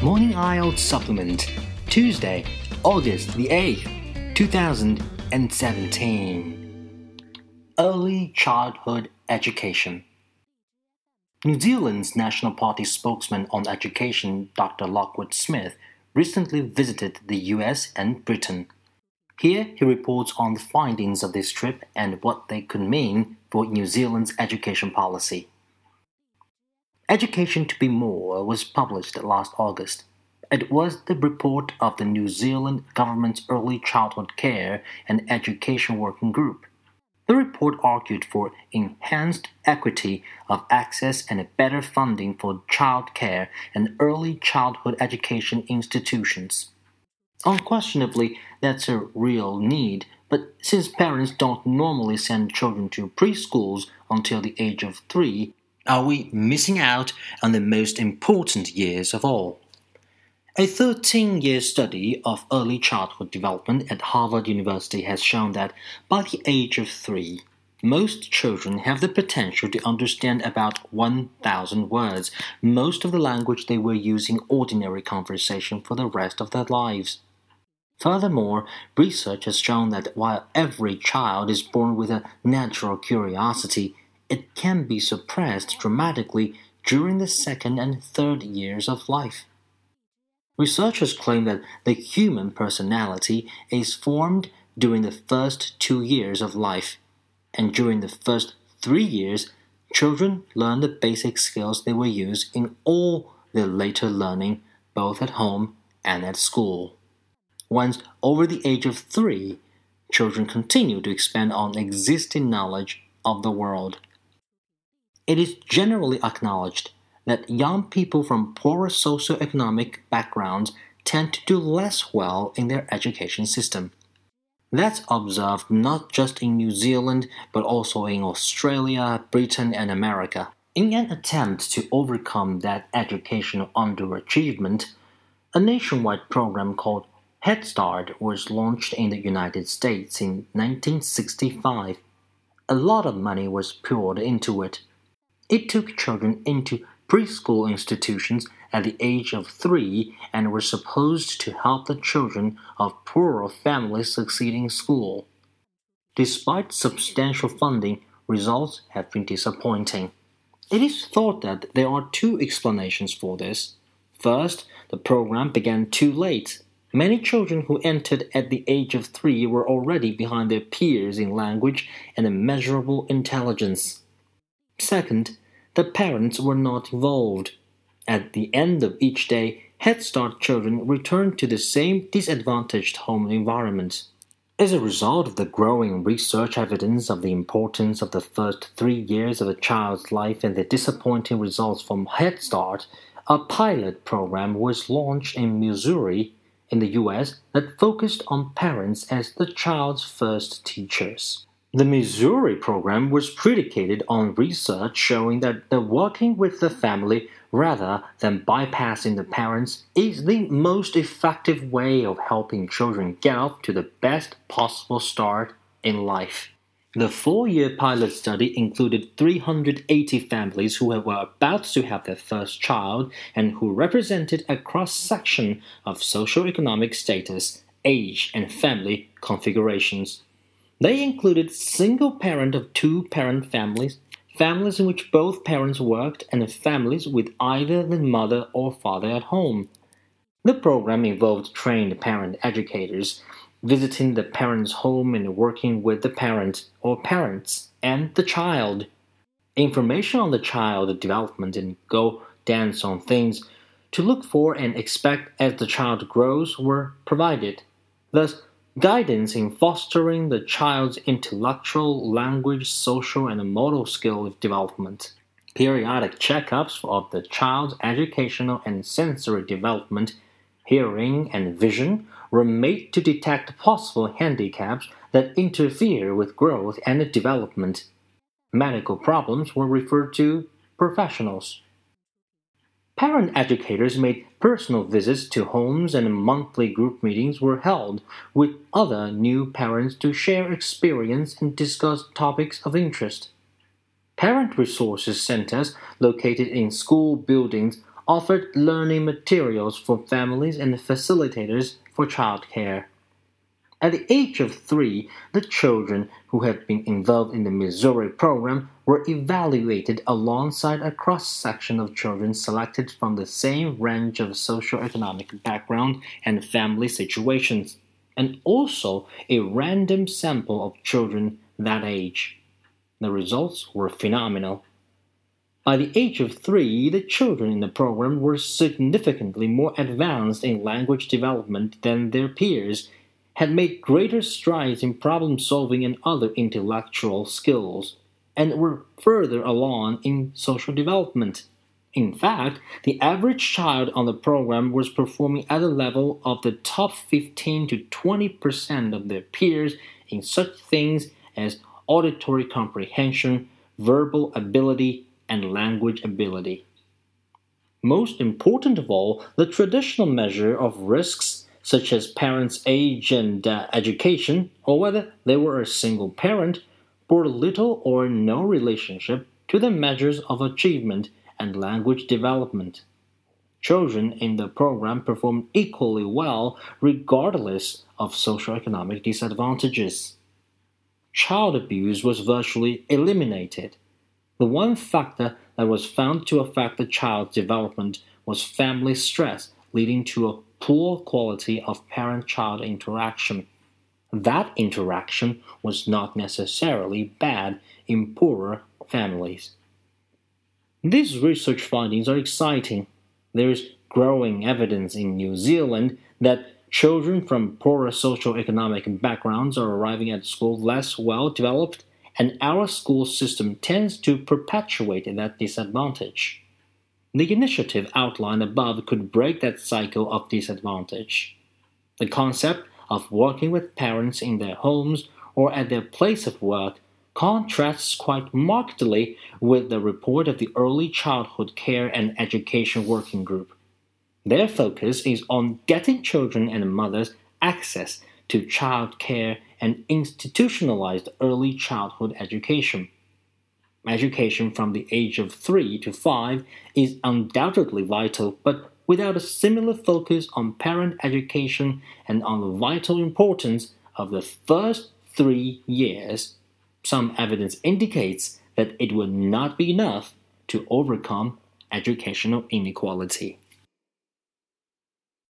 Morning IELTS Supplement, Tuesday, August the 8th, 2017. Early Childhood Education. New Zealand's National Party spokesman on education, Dr. Lockwood Smith, recently visited the US and Britain. Here he reports on the findings of this trip and what they could mean for New Zealand's education policy. Education to be More was published last August. It was the report of the New Zealand government's Early Childhood Care and Education Working Group. The report argued for enhanced equity of access and better funding for child care and early childhood education institutions. Unquestionably, that's a real need, but since parents don't normally send children to preschools until the age of three, are we missing out on the most important years of all? A 13 year study of early childhood development at Harvard University has shown that by the age of three, most children have the potential to understand about 1,000 words, most of the language they will use in ordinary conversation for the rest of their lives. Furthermore, research has shown that while every child is born with a natural curiosity, it can be suppressed dramatically during the second and third years of life. Researchers claim that the human personality is formed during the first two years of life, and during the first three years, children learn the basic skills they will use in all their later learning, both at home and at school. Once over the age of three, children continue to expand on existing knowledge of the world. It is generally acknowledged that young people from poorer socioeconomic backgrounds tend to do less well in their education system. That's observed not just in New Zealand, but also in Australia, Britain, and America. In an attempt to overcome that educational underachievement, a nationwide program called Head Start was launched in the United States in 1965. A lot of money was poured into it. It took children into preschool institutions at the age of three and were supposed to help the children of poorer families succeed in school. Despite substantial funding, results have been disappointing. It is thought that there are two explanations for this. First, the program began too late. Many children who entered at the age of three were already behind their peers in language and immeasurable intelligence. Second, the parents were not involved. At the end of each day, Head Start children returned to the same disadvantaged home environment. As a result of the growing research evidence of the importance of the first three years of a child's life and the disappointing results from Head Start, a pilot program was launched in Missouri, in the US, that focused on parents as the child's first teachers. The Missouri program was predicated on research showing that the working with the family rather than bypassing the parents is the most effective way of helping children get off to the best possible start in life. The four year pilot study included 380 families who were about to have their first child and who represented a cross section of socioeconomic status, age, and family configurations. They included single parent of two parent families, families in which both parents worked, and families with either the mother or father at home. The program involved trained parent educators visiting the parent's home and working with the parent or parents and the child. Information on the child development and go dance on things to look for and expect as the child grows were provided. Thus, guidance in fostering the child's intellectual, language, social, and motor skill development. Periodic checkups of the child's educational and sensory development, hearing, and vision were made to detect possible handicaps that interfere with growth and development. Medical problems were referred to professionals. Parent educators made personal visits to homes and monthly group meetings were held with other new parents to share experience and discuss topics of interest. Parent resources centers located in school buildings offered learning materials for families and facilitators for childcare. At the age of three, the children who had been involved in the Missouri program were evaluated alongside a cross section of children selected from the same range of socioeconomic background and family situations, and also a random sample of children that age. The results were phenomenal. By the age of three, the children in the program were significantly more advanced in language development than their peers had made greater strides in problem solving and other intellectual skills, and were further along in social development. In fact, the average child on the program was performing at the level of the top 15 to 20 percent of their peers in such things as auditory comprehension, verbal ability, and language ability. Most important of all, the traditional measure of risks such as parents' age and uh, education, or whether they were a single parent, bore little or no relationship to the measures of achievement and language development. Children in the program performed equally well regardless of socioeconomic disadvantages. Child abuse was virtually eliminated. The one factor that was found to affect the child's development was family stress, leading to a poor quality of parent child interaction. That interaction was not necessarily bad in poorer families. These research findings are exciting. There is growing evidence in New Zealand that children from poorer socio-economic backgrounds are arriving at school less well developed, and our school system tends to perpetuate that disadvantage. The initiative outlined above could break that cycle of disadvantage. The concept of working with parents in their homes or at their place of work contrasts quite markedly with the report of the Early Childhood Care and Education Working Group. Their focus is on getting children and mothers access to child care and institutionalized early childhood education. Education from the age of 3 to 5 is undoubtedly vital, but without a similar focus on parent education and on the vital importance of the first three years, some evidence indicates that it would not be enough to overcome educational inequality.